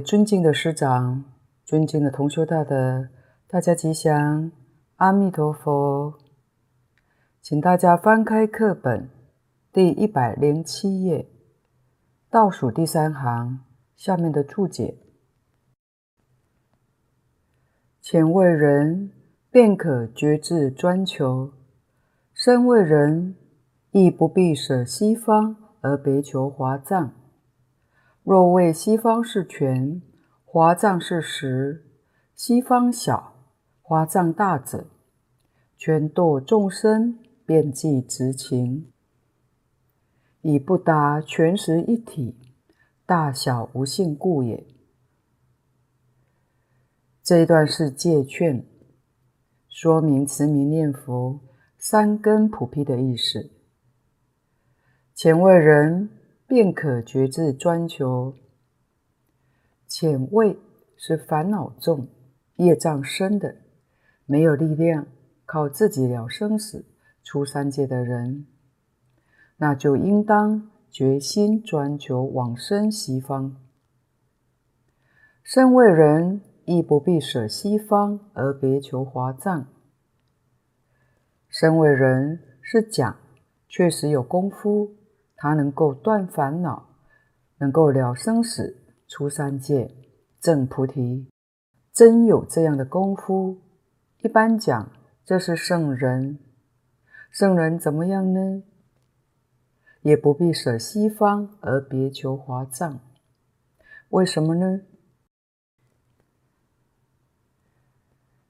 尊敬的师长、尊敬的同修大德，大家吉祥，阿弥陀佛。请大家翻开课本第一百零七页，倒数第三行下面的注解：浅为人，便可觉志专求；深为人，亦不必舍西方而别求华藏。若谓西方是权，华藏是实；西方小，华藏大者，权堕众生遍计执情，以不达权实一体，大小无性故也。这一段是戒劝，说明持名念佛三根普披的意思。前为人。便可决志专求。浅为是烦恼重、业障深的，没有力量靠自己了生死、出三界的人，那就应当决心专求往生西方。身为人，亦不必舍西方而别求华藏。身为人是讲，确实有功夫。他能够断烦恼，能够了生死、出三界、证菩提，真有这样的功夫。一般讲，这是圣人。圣人怎么样呢？也不必舍西方而别求华藏。为什么呢？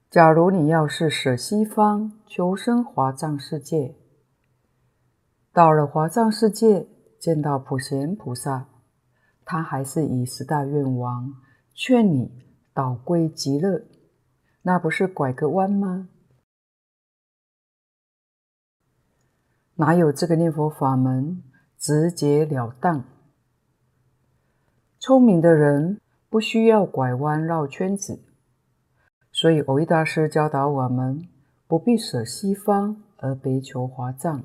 假如你要是舍西方，求生华藏世界。到了华藏世界，见到普贤菩萨，他还是以十大愿王劝你导归极乐，那不是拐个弯吗？哪有这个念佛法门直截了当？聪明的人不需要拐弯绕圈子，所以藕益大师教导我们，不必舍西方而别求华藏。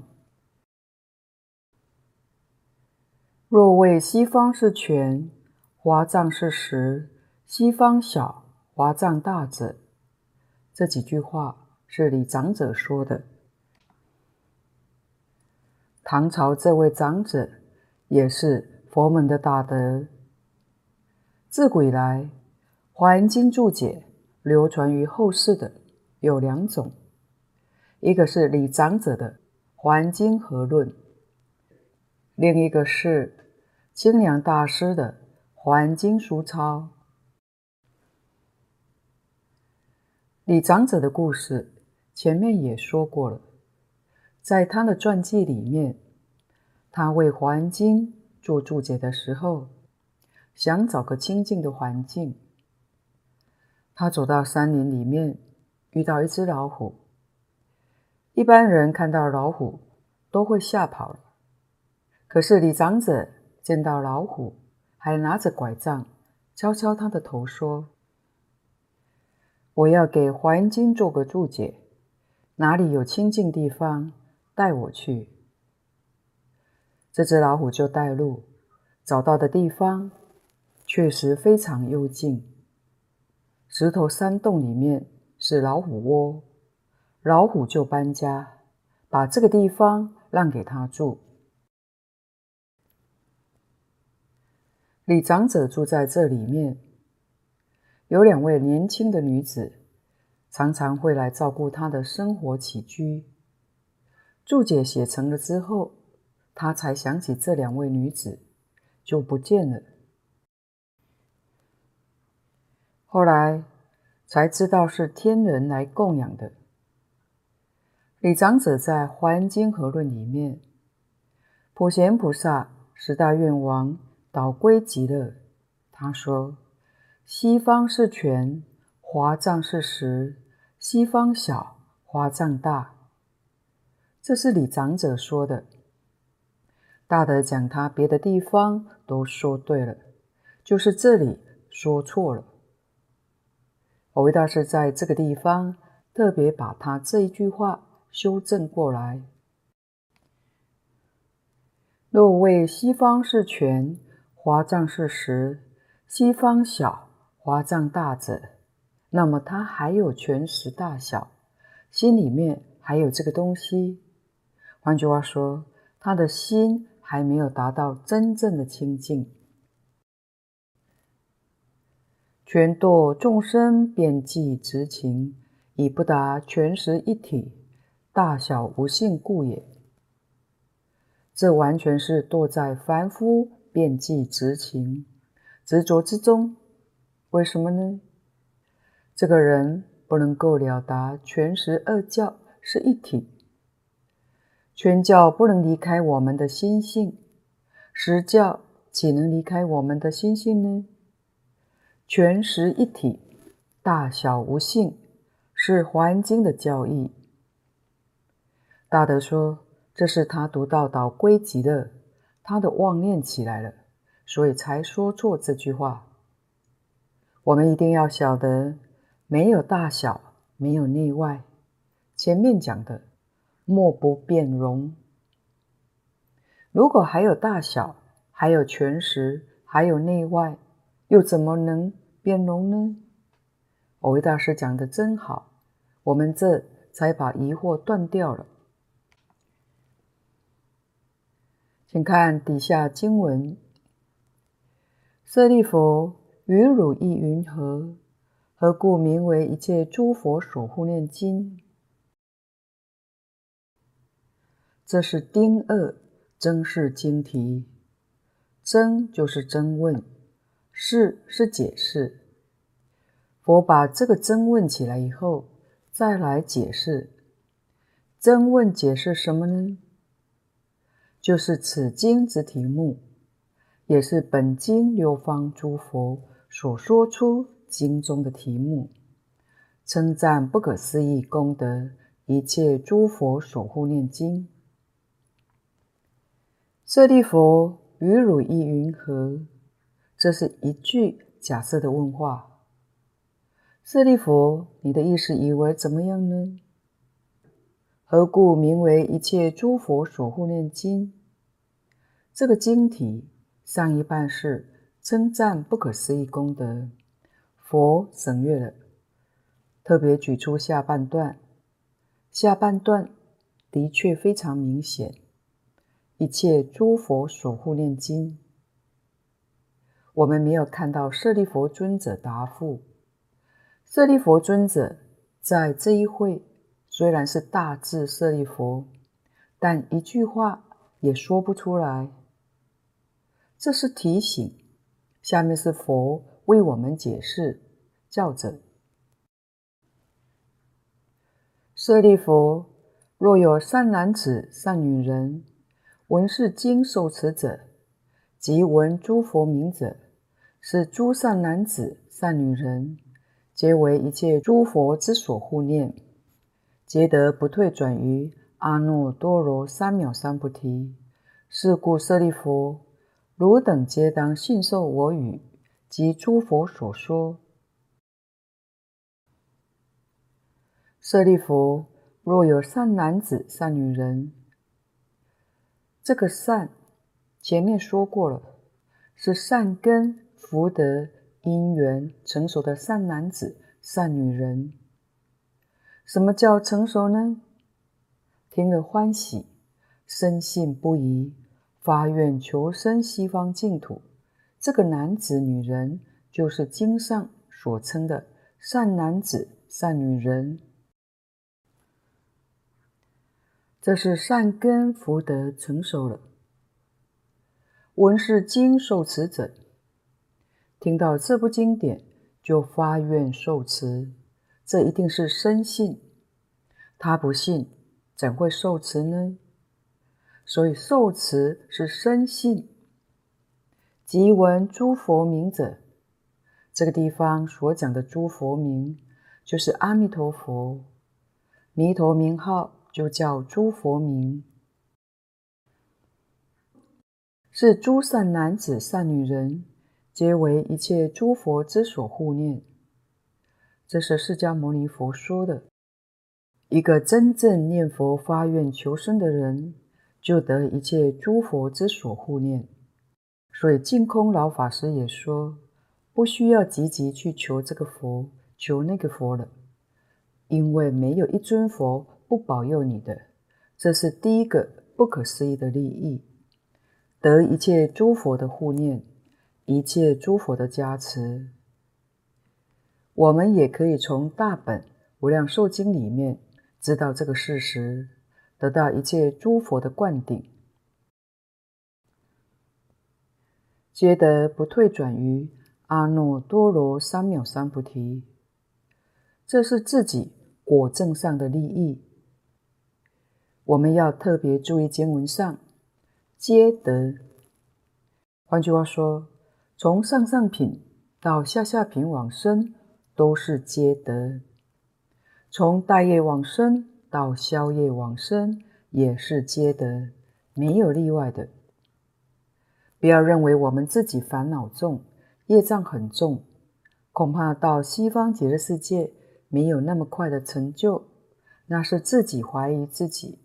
若谓西方是权，华藏是实；西方小，华藏大者，这几句话是李长者说的。唐朝这位长者也是佛门的大德。自古以来，《华严经》注解流传于后世的有两种，一个是李长者的《华严经合论》。另一个是清凉大师的《华严经疏钞》。李长者的故事前面也说过了，在他的传记里面，他为《华严经》做注解的时候，想找个清净的环境。他走到山林里面，遇到一只老虎。一般人看到老虎都会吓跑了。可是李长者见到老虎，还拿着拐杖敲敲他的头，说：“我要给《华严经》做个注解，哪里有清净地方，带我去。”这只老虎就带路，找到的地方确实非常幽静，石头山洞里面是老虎窝，老虎就搬家，把这个地方让给他住。李长者住在这里面，有两位年轻的女子，常常会来照顾他的生活起居。注解写成了之后，他才想起这两位女子，就不见了。后来才知道是天人来供养的。李长者在《华严经合论》里面，普贤菩萨十大愿王。导归极乐，他说：“西方是权，华藏是实；西方小，华藏大。”这是李长者说的。大德讲他别的地方都说对了，就是这里说错了。我为大师在这个地方特别把他这一句话修正过来：“若谓西方是权。”华藏是实，西方小，华藏大者，那么他还有全实大小，心里面还有这个东西。换句话说，他的心还没有达到真正的清净。全堕众生遍计执情，以不达全实一体，大小无性故也。这完全是堕在凡夫遍计执情执着之中。为什么呢？这个人不能够了达全实二教是一体，全教不能离开我们的心性，实教岂能离开我们的心性呢？全实一体，大小无性，是《华严经》的教义。大德说，这是他读到导归集》的，他的妄念起来了，所以才说错这句话。我们一定要晓得，没有大小，没有内外。前面讲的，莫不变容。如果还有大小，还有全实，还有内外。又怎么能变容呢？蕅益大师讲的真好，我们这才把疑惑断掉了。请看底下经文：舍利弗，于汝意云何？何故名为一切诸佛所护念经？这是丁二真是经题，真就是真问。释是解释，佛把这个真问起来以后，再来解释。真问解释什么呢？就是此经之题目，也是本经六方诸佛所说出经中的题目，称赞不可思议功德，一切诸佛所护念经。舍利弗，于汝意云何？这是一句假设的问话。舍利弗，你的意思以为怎么样呢？何故名为一切诸佛所护念经？这个经题上一半是称赞不可思议功德，佛省略了，特别举出下半段。下半段的确非常明显，一切诸佛所护念经。我们没有看到舍利弗尊者答复。舍利弗尊者在这一会虽然是大智舍利弗，但一句话也说不出来。这是提醒，下面是佛为我们解释，教者：舍利弗，若有善男子、善女人，闻是经受持者，即闻诸佛名者。是诸善男子、善女人，皆为一切诸佛之所护念，皆得不退转于阿耨多罗三藐三菩提。是故舍利弗，汝等皆当信受我语及诸佛所说。舍利弗，若有善男子、善女人，这个善前面说过了，是善根。福德因缘成熟的善男子、善女人，什么叫成熟呢？听了欢喜，深信不疑，发愿求生西方净土。这个男子、女人，就是经上所称的善男子、善女人。这是善根福德成熟了。闻是经受持者。听到这部经典，就发愿受持，这一定是深信。他不信，怎会受持呢？所以受持是生信。即闻诸佛名者，这个地方所讲的诸佛名，就是阿弥陀佛。弥陀名号就叫诸佛名，是诸善男子、善女人。皆为一切诸佛之所护念，这是释迦牟尼佛说的。一个真正念佛发愿求生的人，就得一切诸佛之所护念。所以净空老法师也说：“不需要积极去求这个佛、求那个佛了，因为没有一尊佛不保佑你的。这是第一个不可思议的利益，得一切诸佛的护念，一切诸佛的加持。我们也可以从大本无量寿经里面知道这个事实，得到一切诸佛的灌顶，皆得不退转于阿耨多罗三藐三菩提。这是自己果证上的利益。我们要特别注意经文上“皆得”。换句话说，从上上品到下下品往生，都是皆得；从大业往生到消业往生，也是皆得，没有例外的。不要认为我们自己烦恼重、业障很重，恐怕到西方极乐世界没有那么快的成就，那是自己怀疑自己。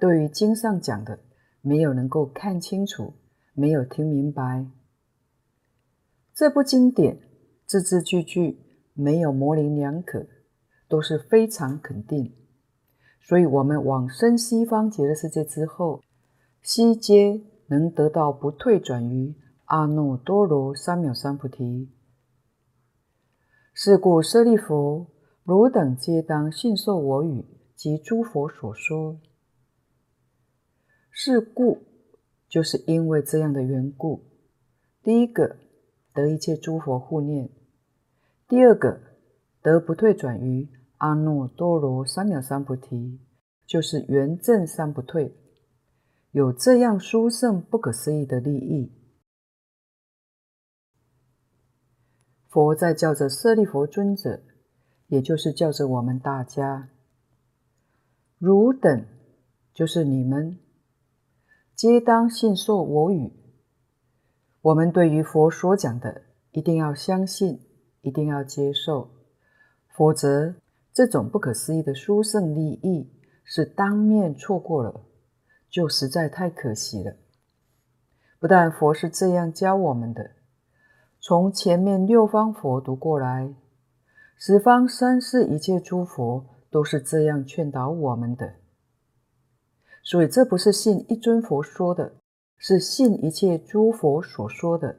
对于经上讲的，没有能够看清楚，没有听明白。这部经典字字句句没有模棱两可，都是非常肯定。所以，我们往生西方极乐世界之后，悉皆能得到不退转于阿耨多罗三藐三菩提。是故舍利弗，汝等皆当信受我语及诸佛所说。是故，就是因为这样的缘故。第一个，得一切诸佛护念；第二个，得不退转于阿耨多罗三藐三菩提，就是圆证三不退，有这样殊胜不可思议的利益。佛在叫着舍利佛尊者，也就是叫着我们大家，汝等，就是你们。皆当信受我语。我们对于佛所讲的，一定要相信，一定要接受，否则这种不可思议的殊胜利益是当面错过了，就实在太可惜了。不但佛是这样教我们的，从前面六方佛读过来，十方三世一切诸佛都是这样劝导我们的。所以，这不是信一尊佛说的，是信一切诸佛所说的。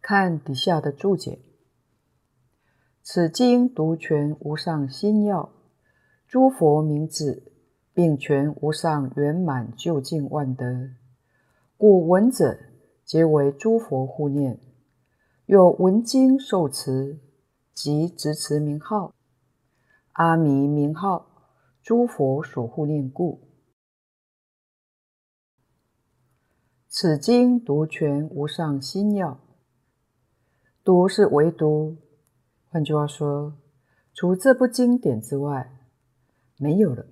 看底下的注解：此经独诠无上心要，诸佛名字，并诠无上圆满究竟万德，故闻者皆为诸佛护念，有闻经受持，即执持名号。阿弥名号，诸佛所护念故。此经独诠无上心要，独是唯独，换句话说，除这部经典之外，没有了。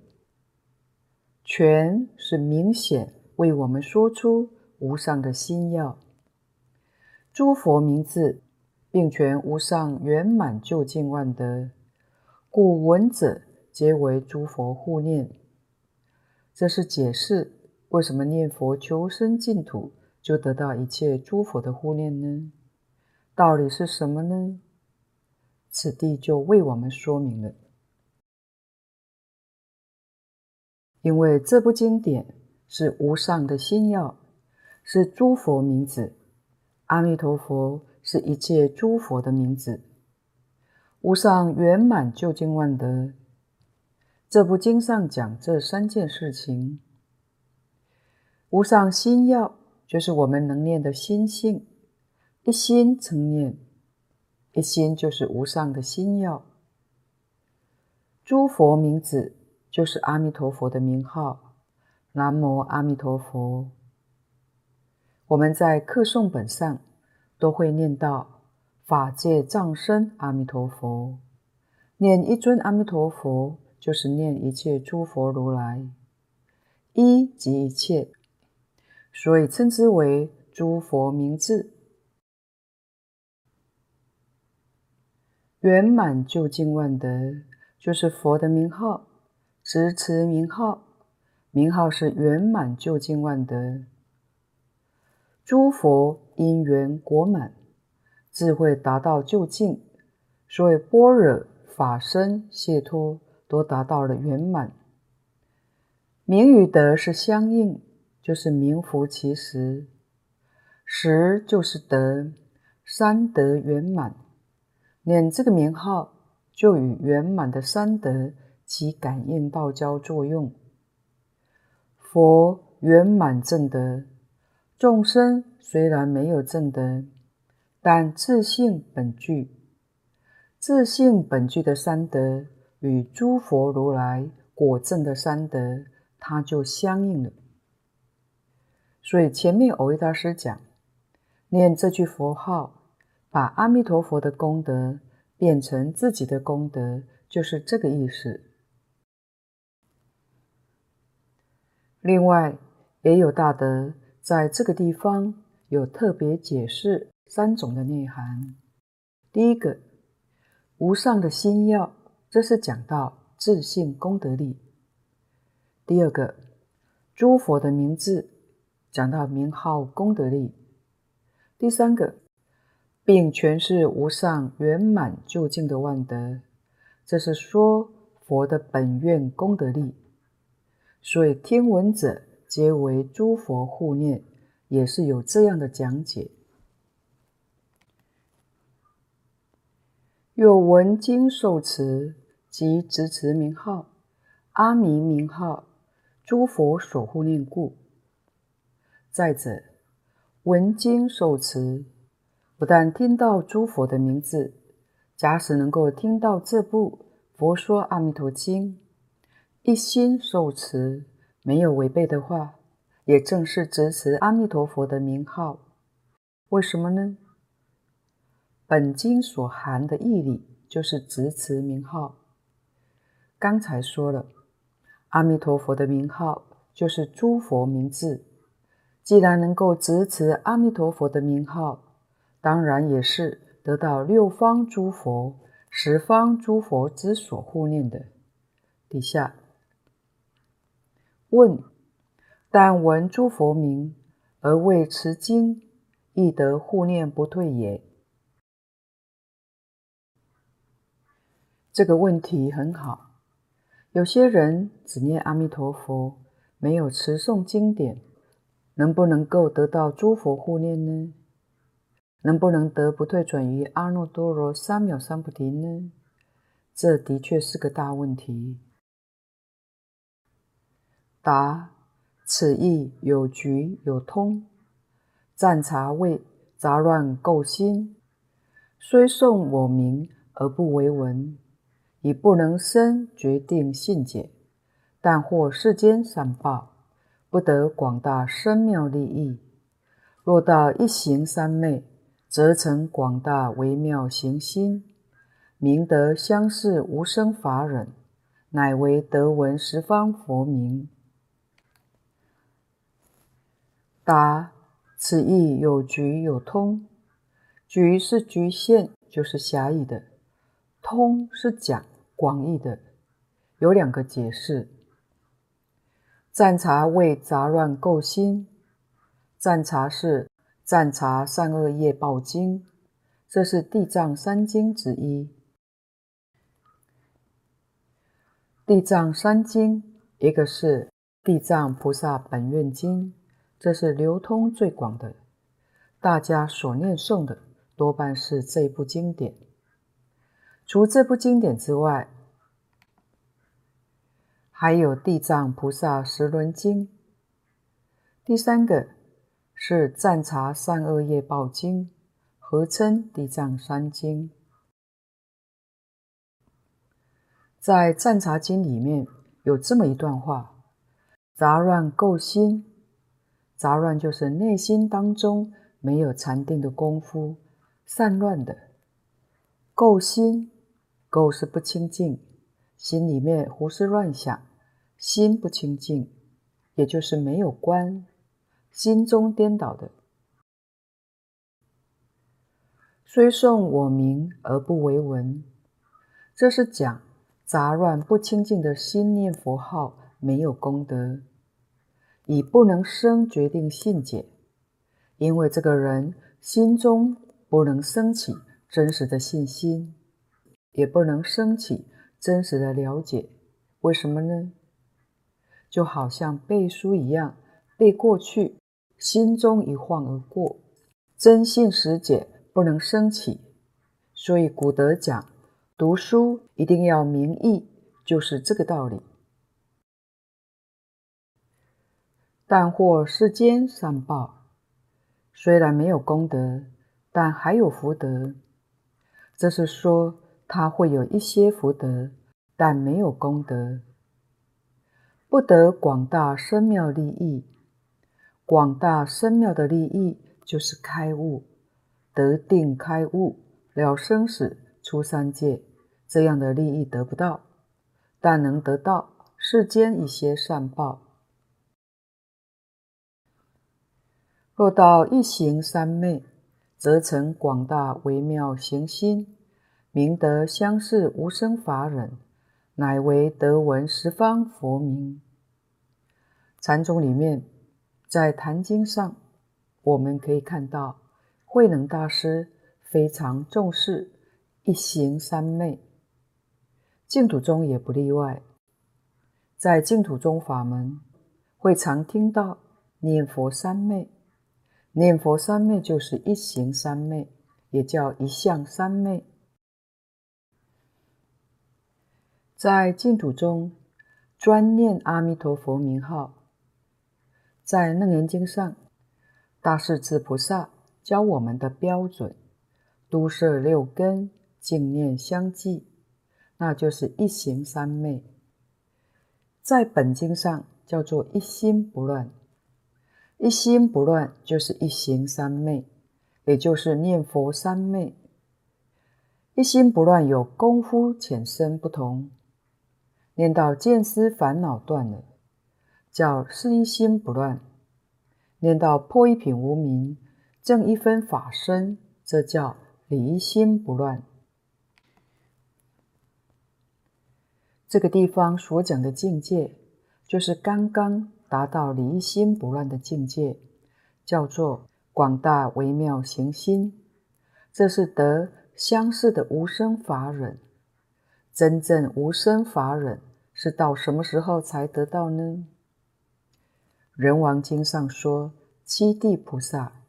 诠是明显为我们说出无上的心要，诸佛名字，并诠无上圆满究竟万德。故闻者皆为诸佛护念，这是解释为什么念佛求生净土就得到一切诸佛的护念呢？道理是什么呢？此地就为我们说明了。因为这部经典是无上的心要，是诸佛名字，阿弥陀佛是一切诸佛的名字。无上圆满究竟万德，这部经上讲这三件事情。无上心要就是我们能念的心性，一心称念，一心就是无上的心要。诸佛名字就是阿弥陀佛的名号，南无阿弥陀佛。我们在课诵本上都会念到。法界藏身阿弥陀佛，念一尊阿弥陀佛，就是念一切诸佛如来，一即一切，所以称之为诸佛名字。圆满究竟万德，就是佛的名号，执持名号，名号是圆满究竟万德。诸佛因缘果满，智慧达到究竟，所以般若、法身、解脱都达到了圆满。名与德是相应，就是名副其实。实就是德，三德圆满。念这个名号，就与圆满的三德起感应道交作用。佛圆满正德，众生虽然没有正德，但自性本具，自性本具的三德与诸佛如来果证的三德。它就相应了，所以前面蕅益大师讲，念这句佛号，把阿弥陀佛的功德变成自己的功德，就是这个意思。另外，也有大德在这个地方有特别解释三种的内涵。第一个，无上的心要，这是讲到自信功德力。第二个，诸佛的名字讲到名号功德力；第三个，并全是无上圆满究竟的万德，这是说佛的本愿功德力。所以听闻者皆为诸佛护念，也是有这样的讲解。有闻经受持及执持名号，阿弥名号。诸佛所护念故。再者，闻经受持，不但听到诸佛的名字，假使能够听到这部《佛说阿弥陀经》，一心受持，没有违背的话，也正是支持阿弥陀佛的名号。为什么呢？本经所含的义理就是执持名号。刚才说了。阿弥陀佛的名号就是诸佛名字，既然能够执持阿弥陀佛的名号，当然也是得到六方诸佛、十方诸佛之所护念的。底下问：但闻诸佛名而未持经，亦得护念不退也？这个问题很好。有些人只念阿弥陀佛，没有持诵经典，能不能够得到诸佛护念呢？能不能得不退转于阿耨多罗三藐三菩提呢？这的确是个大问题。答：此义有局有通，暂察谓杂乱垢心，虽诵我名而不为闻。以不能生决定信解，但获世间善报，不得广大深妙利益。若到一行三昧，则成广大微妙行心，明得相似无生法忍，乃为德闻十方佛名。答：此意有局有通，局是局限，就是狭义的；通是讲。广义的有两个解释：暂察为杂乱垢心，暂察是善察善恶业报经，这是地藏三经之一。地藏三经，一个是地藏菩萨本愿经，这是流通最广的，大家所念诵的多半是这部经典。除这部经典之外，还有《地藏菩萨十轮经》。第三个是《暂察善恶业报经》，合称《地藏三经》。在《暂察经》里面有这么一段话：“杂乱垢心，杂乱就是内心当中没有禅定的功夫，散乱的。垢心。”垢是不清净，心里面胡思乱想，心不清净，也就是没有观，心中颠倒的。虽诵我名而不为闻，这是讲杂乱不清净的心念佛号没有功德，以不能生决定信解，因为这个人心中不能升起真实的信心，也不能升起真实的了解。为什么呢？就好像背书一样，背过去，心中一晃而过，真信实解不能升起。所以古德讲，读书一定要明义，就是这个道理。但获世间善报，虽然没有功德，但还有福德。这是说他会有一些福德，但没有功德，不得广大深妙利益。广大深妙的利益就是开悟，得定开悟，了生死，出三界，这样的利益得不到，但能得到世间一些善报。若到一行三昧，则成广大微妙行心，明得相似无生法忍，乃为得闻十方佛名。禅宗里面，在《坛经》上，我们可以看到慧能大师非常重视一行三昧，净土宗也不例外。在净土宗法门，会常听到念佛三昧。念佛三昧就是一行三昧，也叫一向三昧。在净土中，专念阿弥陀佛名号。在《楞严经》上，大势至菩萨教我们的标准，都摄六根，净念相继，那就是一行三昧。在本经上叫做一心不乱。一心不乱就是一行三昧，也就是念佛三昧。一心不乱有功夫浅深不同，念到见思烦恼断了，叫是一心不乱；念到破一品无明，证一分法身，这叫离心不乱。这个地方所讲的境界，就是刚刚。达到离心不乱的境界，叫做广大微妙行心。这是得相似的无生法忍。真正无生法忍是到什么时候才得到呢？人王经上说，七地菩萨，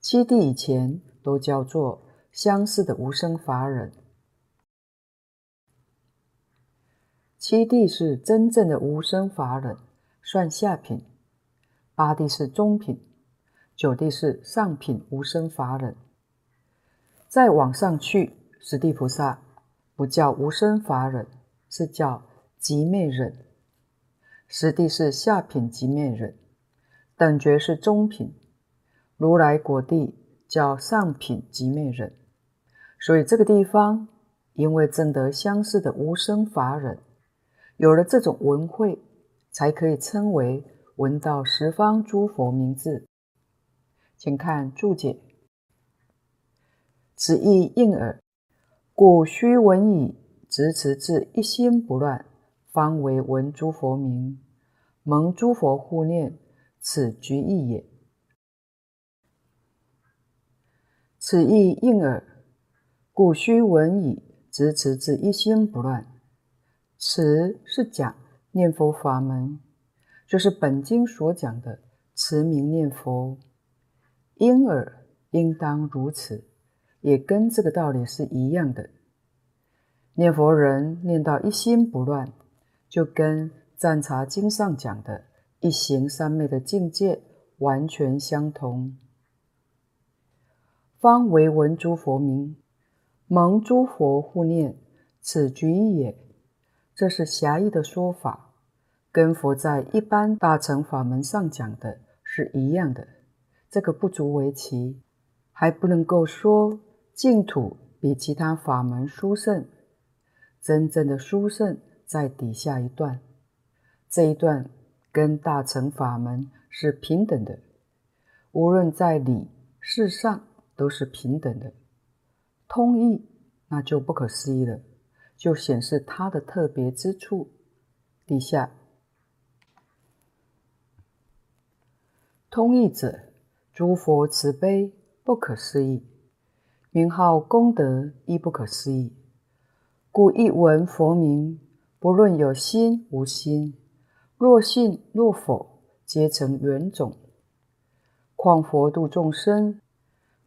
七地以前都叫做相似的无生法忍。七地是真正的无生法忍。算下品，八地是中品，九地是上品无生法忍。再往上去，十地菩萨不叫无生法忍，是叫极灭忍。实地是下品即灭忍，等觉是中品。如来果地叫上品即灭忍。所以这个地方，因为证得相似的无生法忍，有了这种闻慧。才可以称为闻到十方诸佛名字。请看注解：此意应耳，故须闻已，执持至一心不乱，方为闻诸佛名，蒙诸佛护念，此局意也。此义应耳，故须闻已，执持至一心不乱。此是讲。念佛法门，就是本经所讲的持名念佛，应耳应当如此，也跟这个道理是一样的。念佛人念到一心不乱，就跟《赞茶经》上讲的一行三昧的境界完全相同。方为闻诸佛名，蒙诸佛护念，此局也。这是狭义的说法。跟佛在一般大乘法门上讲的是一样的，这个不足为奇，还不能够说净土比其他法门殊胜。真正的殊胜在底下一段，这一段跟大乘法门是平等的，无论在理事上都是平等的。通义那就不可思议了，就显示它的特别之处。底下。通义者，诸佛慈悲不可思议，名号功德亦不可思议。故一闻佛名，不论有心无心，若信若否，皆成缘种。况佛度众生，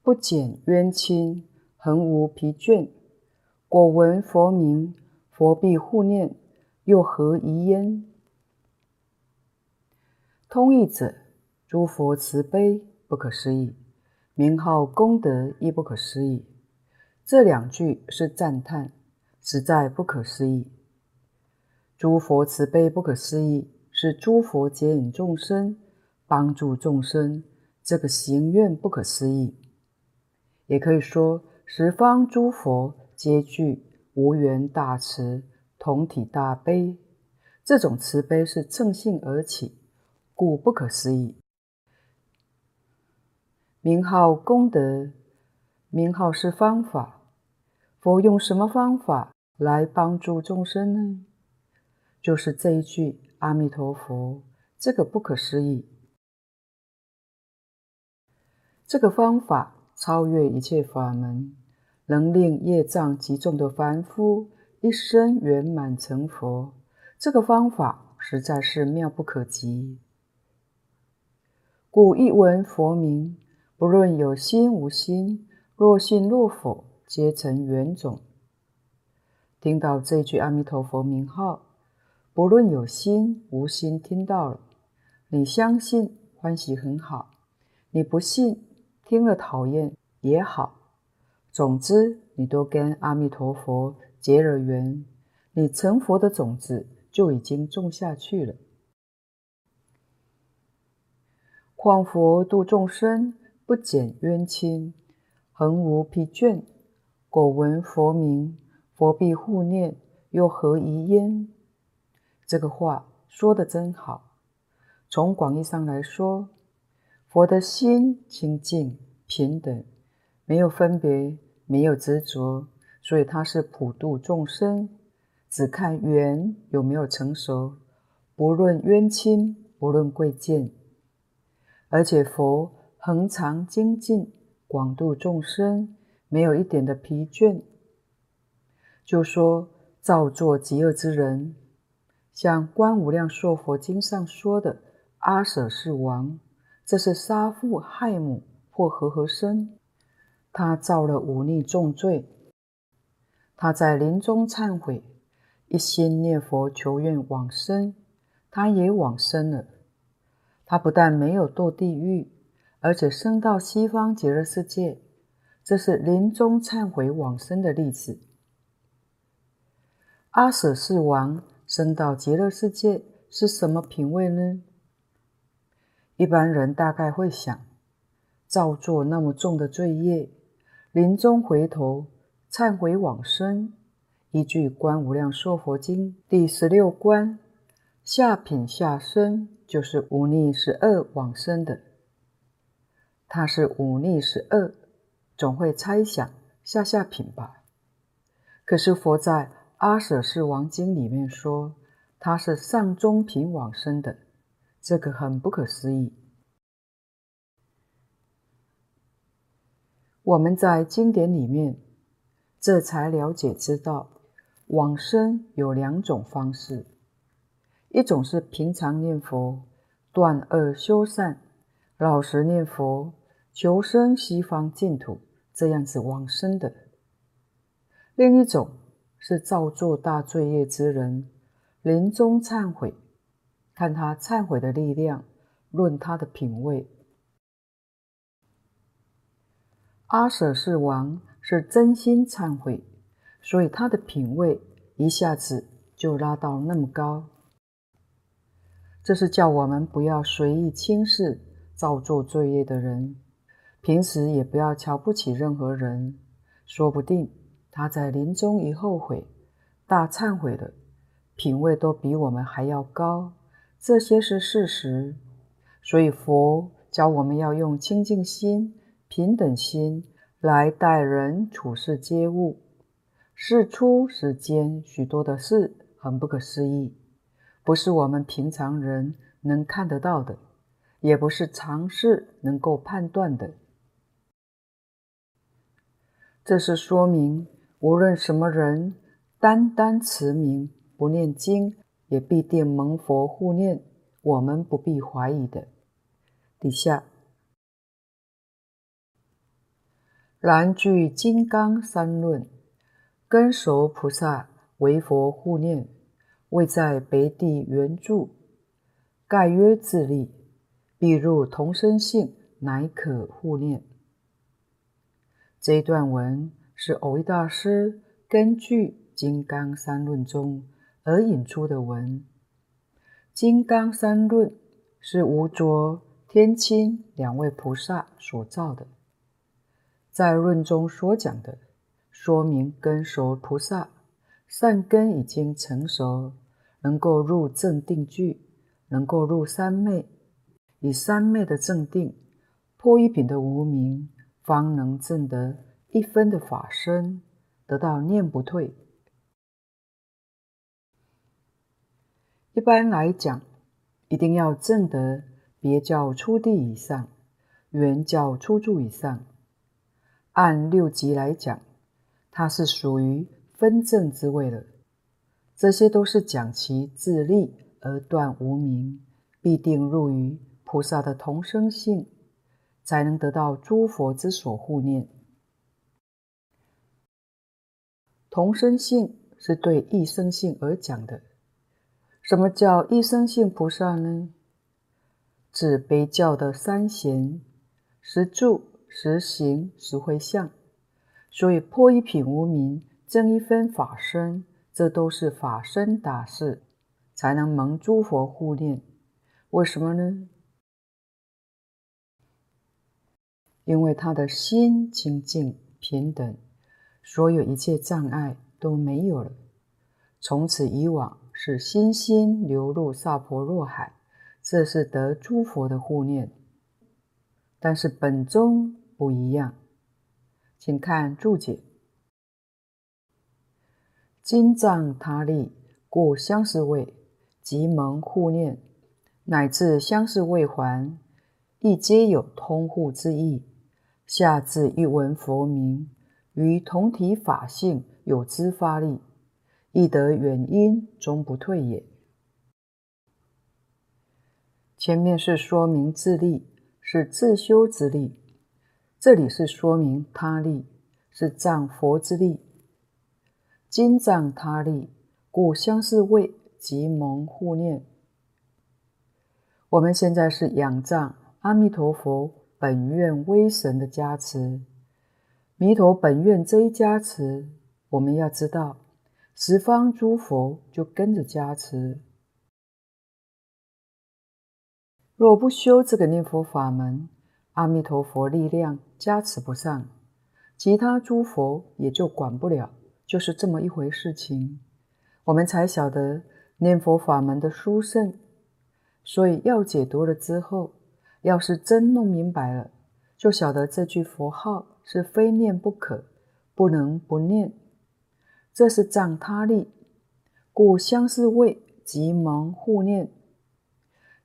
不减冤亲，恒无疲倦。果闻佛名，佛必护念，又何疑焉？通义者：诸佛慈悲不可思议，名号功德亦不可思议。这两句是赞叹，实在不可思议。诸佛慈悲不可思议，是诸佛接引众生，帮助众生，这个行愿不可思议。也可以说，十方诸佛皆具无缘大慈，同体大悲，这种慈悲是乘性而起。故不可思议。名号功德，名号是方法。佛用什么方法来帮助众生呢？就是这一句“阿弥陀佛”，这个不可思议。这个方法超越一切法门，能令业障极重的凡夫一生圆满成佛。这个方法实在是妙不可及。故一闻佛名，不论有心无心，若信若否，皆成缘种。听到这句阿弥陀佛名号，不论有心无心，听到了，你相信欢喜很好，你不信听了讨厌也好，总之你都跟阿弥陀佛结了缘，你成佛的种子就已经种下去了。况佛度众生，不减冤亲，恒无疲倦。果闻佛名，佛必护念，又何疑焉？这个话说的真好。从广义上来说，佛的心清净平等，没有分别，没有执着，所以他是普度众生，只看缘有没有成熟，不论冤亲，不论贵贱。而且佛恒常精进，广度众生，没有一点的疲倦。就说造作极恶之人，像《观无量寿佛经》上说的阿舍是王，这是杀父害母，破和合身，他造了忤逆重罪。他在临终忏悔，一心念佛求愿往生，他也往生了。他不但没有堕地狱，而且升到西方极乐世界，这是临终忏悔往生的例子。阿舍世王升到极乐世界是什么品位呢？一般人大概会想，造作那么重的罪业，临终回头忏悔往生，依据《观无量寿佛经》第十六观，下品下生。就是忤逆十恶往生的，他是忤逆十恶，总会猜想下下品吧。可是佛在《阿舍世王经》里面说，他是上中品往生的，这个很不可思议。我们在经典里面这才了解知道，往生有两种方式。一种是平常念佛，断恶修善，老实念佛，求生西方净土，这样子往生的；另一种是造作大罪业之人，临终忏悔，看他忏悔的力量，论他的品位。阿舍世王是真心忏悔，所以他的品位一下子就拉到那么高。这是叫我们不要随意轻视造作罪业的人，平时也不要瞧不起任何人。说不定他在临终一后悔，大忏悔的，品位都比我们还要高。这些是事实。所以佛教我们要用清净心、平等心来待人处事接物。世出世间许多的事，很不可思议。不是我们平常人能看得到的，也不是常识能够判断的。这是说明，无论什么人，单单持名不念经，也必定蒙佛护念，我们不必怀疑的。底下，然据金刚三论，根熟菩萨为佛护念，为在别地圆住，盖曰自利，必入同生性，乃可护念。这一段文是蕅益大师根据。金刚三论中而引出的文，金刚三论是无着、天亲两位菩萨所造的。在论中所讲的，说明根熟菩萨善根已经成熟，能够入正定聚，能够入三昧，以三昧的正定破一品的无明，方能证得一分的法身，得到念不退。一般来讲，一定要证得别教初地以上，圆教初住以上。按六级来讲，它是属于分证之位了。这些都是讲其自利而断无明，必定入于菩萨的同生性，才能得到诸佛之所护念。同生性是对异生性而讲的。什么叫异生性菩萨呢？指悲教的三贤，实住、实行、实回向。所以破一品无明，增一分法身，这都是法身大事，才能蒙诸佛护念。为什么呢？因为他的心清净平等，所有一切障碍都没有了。从此以往。是心心流入萨婆若海，这是得诸佛的护念。但是本宗不一样，请看注解：金藏他利，故相似位，即蒙护念，乃至相似位还，亦皆有通护之意。下至一闻佛名，于同体法性有支发力。亦得远因，终不退也。前面是说明自利，是自修之力；这里是说明他力，是藏佛之力。今藏他力，故相似位，即蒙护念。我们现在是仰仗阿弥陀佛本愿威神的加持，弥陀本愿这一加持，我们要知道。十方诸佛就跟着加持。若不修这个念佛法门，阿弥陀佛力量加持不上，其他诸佛也就管不了，就是这么一回事情。我们才晓得念佛法门的殊胜，所以要解读了之后，要是真弄明白了，就晓得这句佛号是非念不可，不能不念。这是藏他力，故相似位即蒙护念。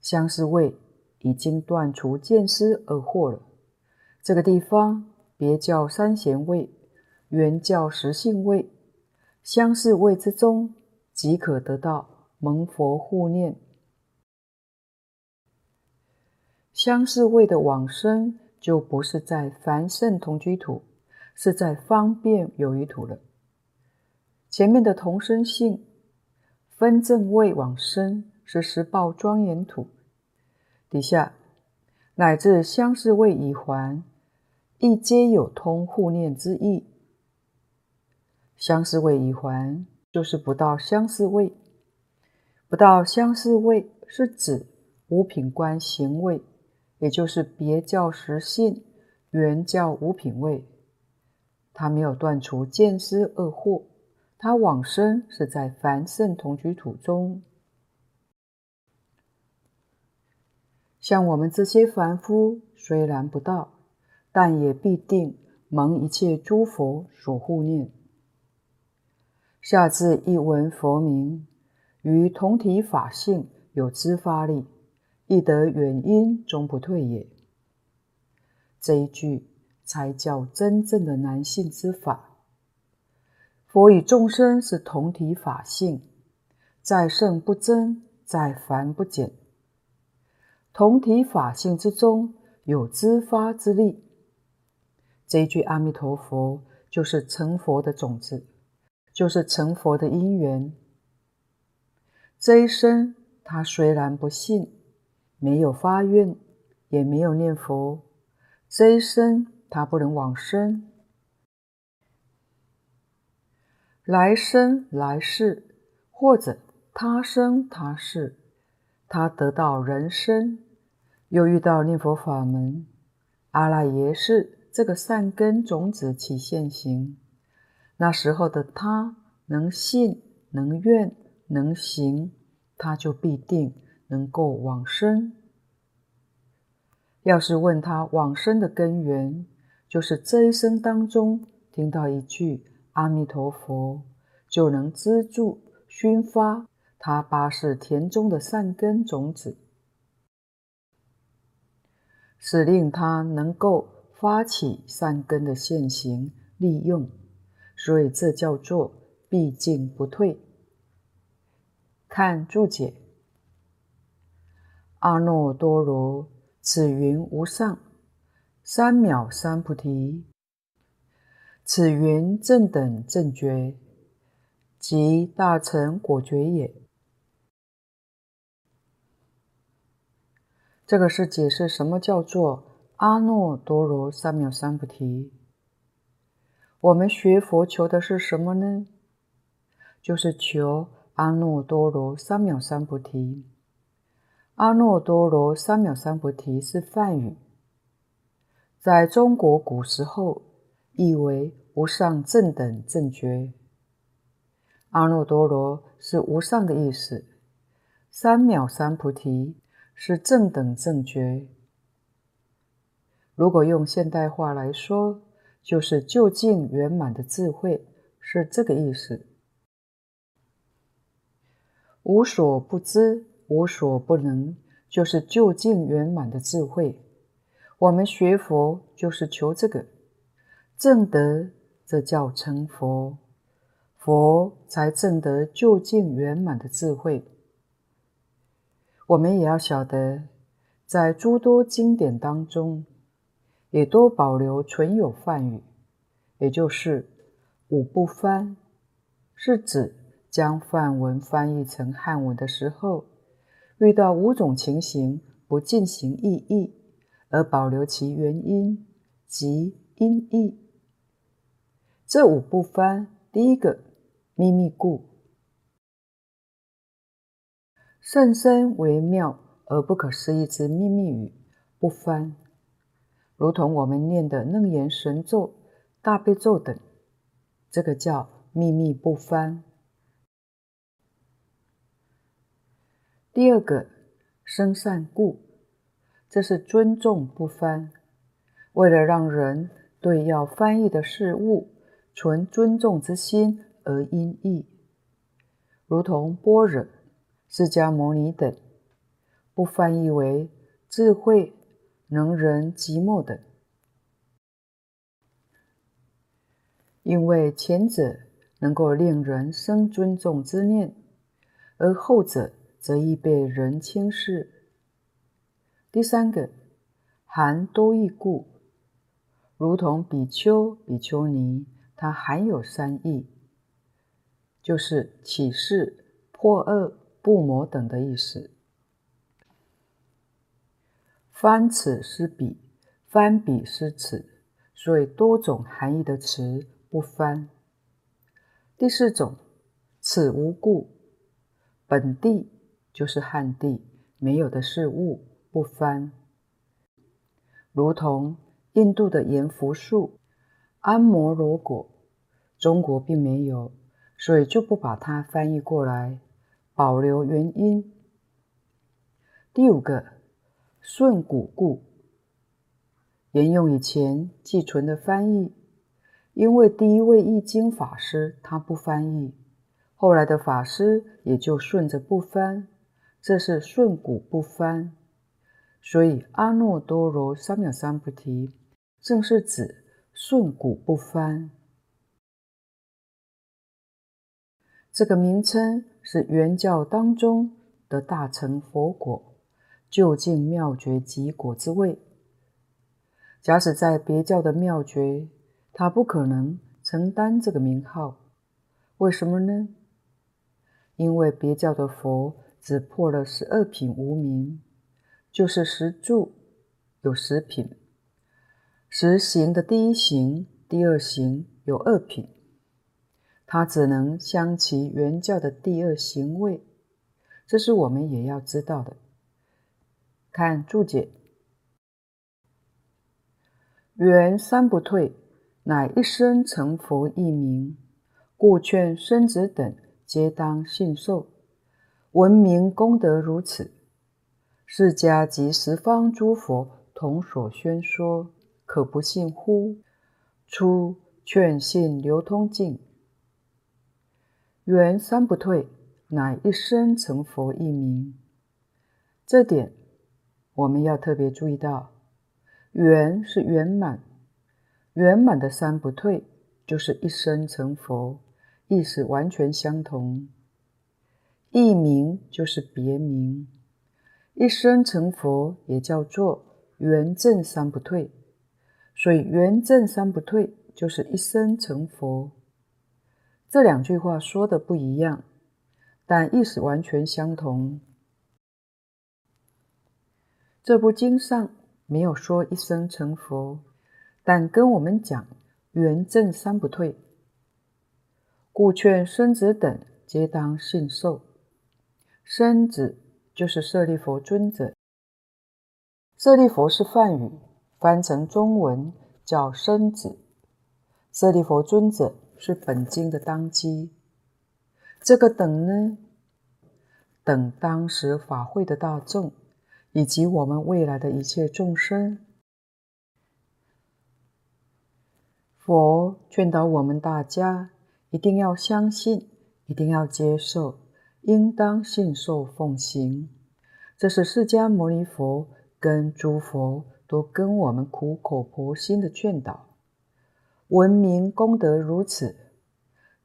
相似位已经断除见思而惑了。这个地方别叫三贤位，原叫实性位，相似位之中，即可得到蒙佛护念。相似位的往生，就不是在凡圣同居土，是在方便有余土了。前面的同生性分正位往生是实报庄严土，底下乃至相似位已还，亦皆有通护念之意。相似位已还就是不到相似位，不到相似位是指五品官行位，也就是别教实性、圆教无品位，他没有断除见思二惑。他往生是在凡圣同居土中，像我们这些凡夫虽然不到，但也必定蒙一切诸佛所护念。下至一闻佛名，于同体法性有支发力，亦得远因终不退也。这一句才叫真正的男性之法。佛与众生是同体法性，在圣不增，在凡不减。同体法性之中有知发之力。这一句阿弥陀佛就是成佛的种子，就是成佛的因缘。这一生他虽然不信，没有发愿，也没有念佛，这一生他不能往生。来生来世，或者他生他世，他得到人生，又遇到念佛法门，阿赖耶识这个善根种子起现行，那时候的他能信能愿能行，他就必定能够往生。要是问他往生的根源，就是这一生当中听到一句。阿弥陀佛，就能资助熏发他八识田中的善根种子，使令他能够发起善根的现行利用，所以这叫做必进不退。看注解：阿耨多罗，此云无上，三藐三菩提。此云正等正觉，即大乘果觉也。这个是解释什么叫做阿耨多罗三藐三菩提。我们学佛求的是什么呢？就是求阿耨多罗三藐三菩提。阿耨多罗三藐三菩提是梵语，在中国古时候。意为无上正等正觉，阿耨多罗是无上的意思，三藐三菩提是正等正觉。如果用现代话来说，就是究竟圆满的智慧，是这个意思。无所不知，无所不能，就是究竟圆满的智慧。我们学佛就是求这个。证得，这叫成佛，佛才证得究竟圆满的智慧。我们也要晓得，在诸多经典当中，也多保留存有梵语，也就是五不翻，是指将梵文翻译成汉文的时候，遇到五种情形不进行意译，而保留其原因及音译。这五不翻，第一个秘密故，甚深微妙而不可思议之秘密语，不翻，如同我们念的楞严神咒、大悲咒等，这个叫秘密不翻。第二个生善故，这是尊重不翻，为了让人对要翻译的事物。存尊重之心而音译，如同般若、释迦牟尼等，不翻译为智慧、能人、寂寞等，因为前者能够令人生尊重之念，而后者则易被人轻视。第三个，含多义故，如同比丘、比丘尼。它含有三义，就是起事、破恶、不魔等的意思。翻此失彼，翻彼失此，所以多种含义的词不翻。第四种，此无故，本地就是旱地没有的事物不翻，如同印度的阎浮树。安摩罗果，中国并没有，所以就不把它翻译过来，保留原音。第五个，顺古故，沿用以前寄存的翻译，因为第一位易经法师他不翻译，后来的法师也就顺着不翻，这是顺古不翻。所以阿耨多罗三藐三菩提正是指顺古不翻。这个名称是原教当中的大乘佛果，究竟妙觉极果之谓。假使在别教的妙觉，他不可能承担这个名号。为什么呢？因为别教的佛只破了十二品无名，就是十住有十品，十行的第一行、第二行有二品。它只能相其原教的第二行位，这是我们也要知道的。看注解：圆三不退，乃一生成佛一名，故劝孙子等皆当信受。闻名功德如此，释迦及十方诸佛同所宣说，可不信乎？初劝信流通进。圆三不退，乃一生成佛一名。这点我们要特别注意到，圆是圆满，圆满的三不退就是一生成佛，意思完全相同。一名就是别名，一生成佛也叫做圆正三不退，所以圆正三不退就是一生成佛。这两句话说的不一样，但意思完全相同。这部经上没有说一生成佛，但跟我们讲圆正三不退，故劝孙子等皆当信受。生子就是舍利弗尊者，舍利弗是梵语，翻成中文叫生子，舍利弗尊者。是本经的当机，这个等呢，等当时法会的大众，以及我们未来的一切众生。佛劝导我们大家一定要相信，一定要接受，应当信受奉行。这是释迦牟尼佛跟诸佛都跟我们苦口婆心的劝导。闻名功德如此，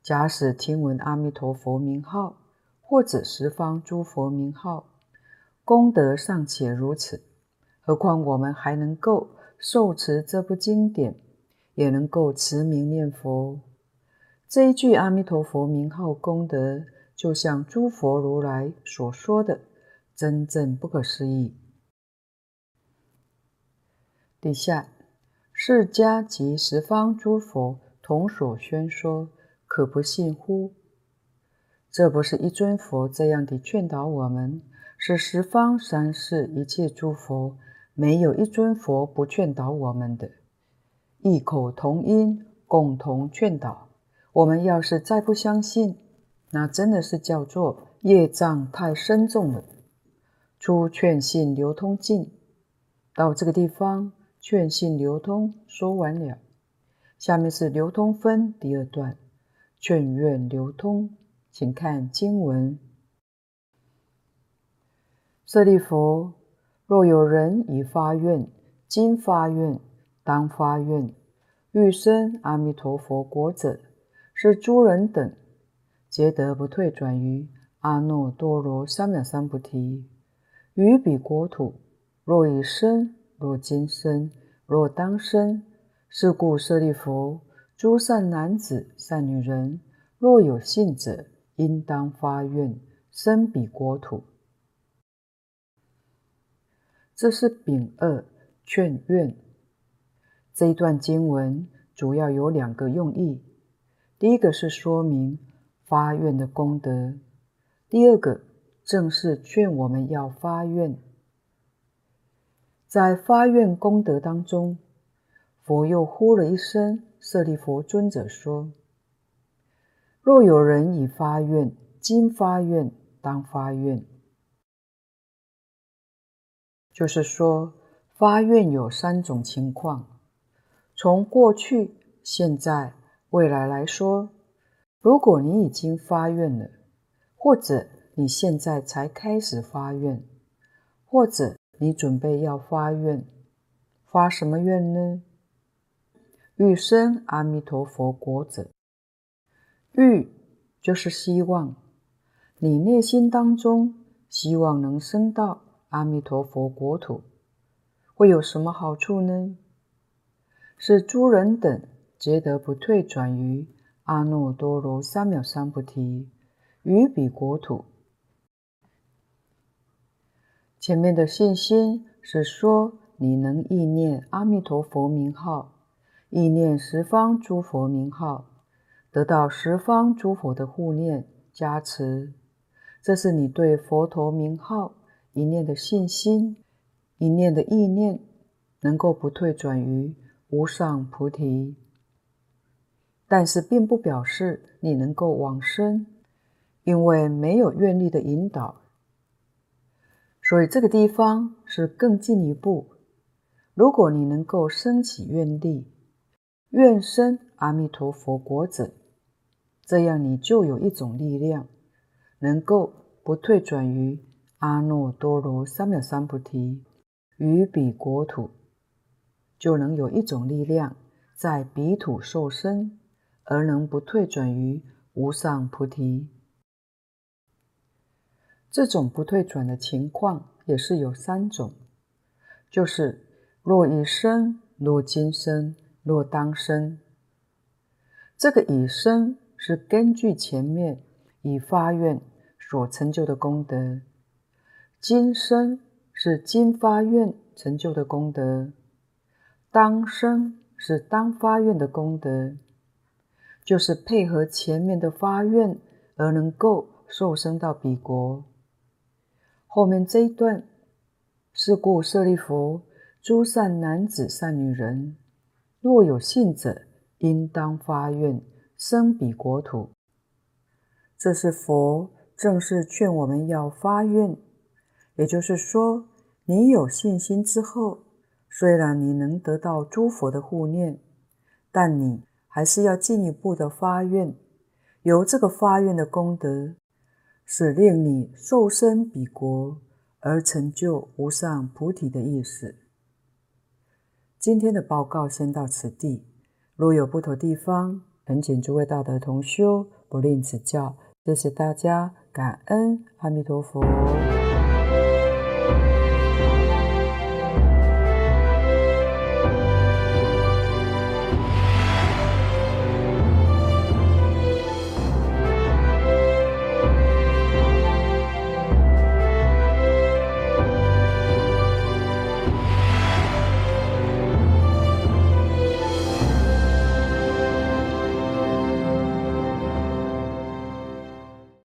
假使听闻阿弥陀佛名号，或者十方诸佛名号，功德尚且如此，何况我们还能够受持这部经典，也能够持名念佛。这一句阿弥陀佛名号功德，就像诸佛如来所说的，真正不可思议。底下。释迦及十方诸佛同所宣说，可不信乎？这不是一尊佛这样的劝导我们，是十方三世一切诸佛，没有一尊佛不劝导我们的，异口同音，共同劝导。我们要是再不相信，那真的是叫做业障太深重了。出劝信流通进，到这个地方。劝信流通说完了，下面是流通分第二段，劝愿流通，请看经文：舍利弗，若有人已发愿，今发愿，当发愿，欲生阿弥陀佛国者，是诸人等，皆得不退转于阿耨多罗三藐三菩提。于彼国土，若以生。若今生，若当生，是故舍利弗，诸善男子、善女人，若有信者，应当发愿生彼国土。这是丙二劝愿。这一段经文主要有两个用意：第一个是说明发愿的功德；第二个正是劝我们要发愿。在发愿功德当中，佛又呼了一声舍利弗尊者说：“若有人已发愿，今发愿，当发愿。”就是说，发愿有三种情况。从过去、现在、未来来说，如果你已经发愿了，或者你现在才开始发愿，或者你准备要发愿，发什么愿呢？欲生阿弥陀佛国者，欲就是希望，你内心当中希望能生到阿弥陀佛国土，会有什么好处呢？是诸人等皆得不退转于阿耨多罗三藐三菩提，于彼国土。前面的信心是说你能意念阿弥陀佛名号，意念十方诸佛名号，得到十方诸佛的护念加持，这是你对佛陀名号一念的信心，一念的意念，能够不退转于无上菩提。但是并不表示你能够往生，因为没有愿力的引导。所以这个地方是更进一步。如果你能够升起愿力，愿生阿弥陀佛国者，这样你就有一种力量，能够不退转于阿耨多罗三藐三菩提，于彼国土，就能有一种力量在彼土受生，而能不退转于无上菩提。这种不退转的情况也是有三种，就是若已生、若今生、若当生。这个以生是根据前面已发愿所成就的功德，今生是今发愿成就的功德，当生是当发愿的功德，就是配合前面的发愿而能够受生到彼国。后面这一段，是故舍利弗，诸善男子、善女人，若有信者，应当发愿生彼国土。这是佛正式劝我们要发愿，也就是说，你有信心之后，虽然你能得到诸佛的护念，但你还是要进一步的发愿，由这个发愿的功德。是令你受生彼国而成就无上菩提的意思。今天的报告先到此地，若有不妥地方，恳请诸位大德同修不吝指教。谢谢大家，感恩阿弥陀佛。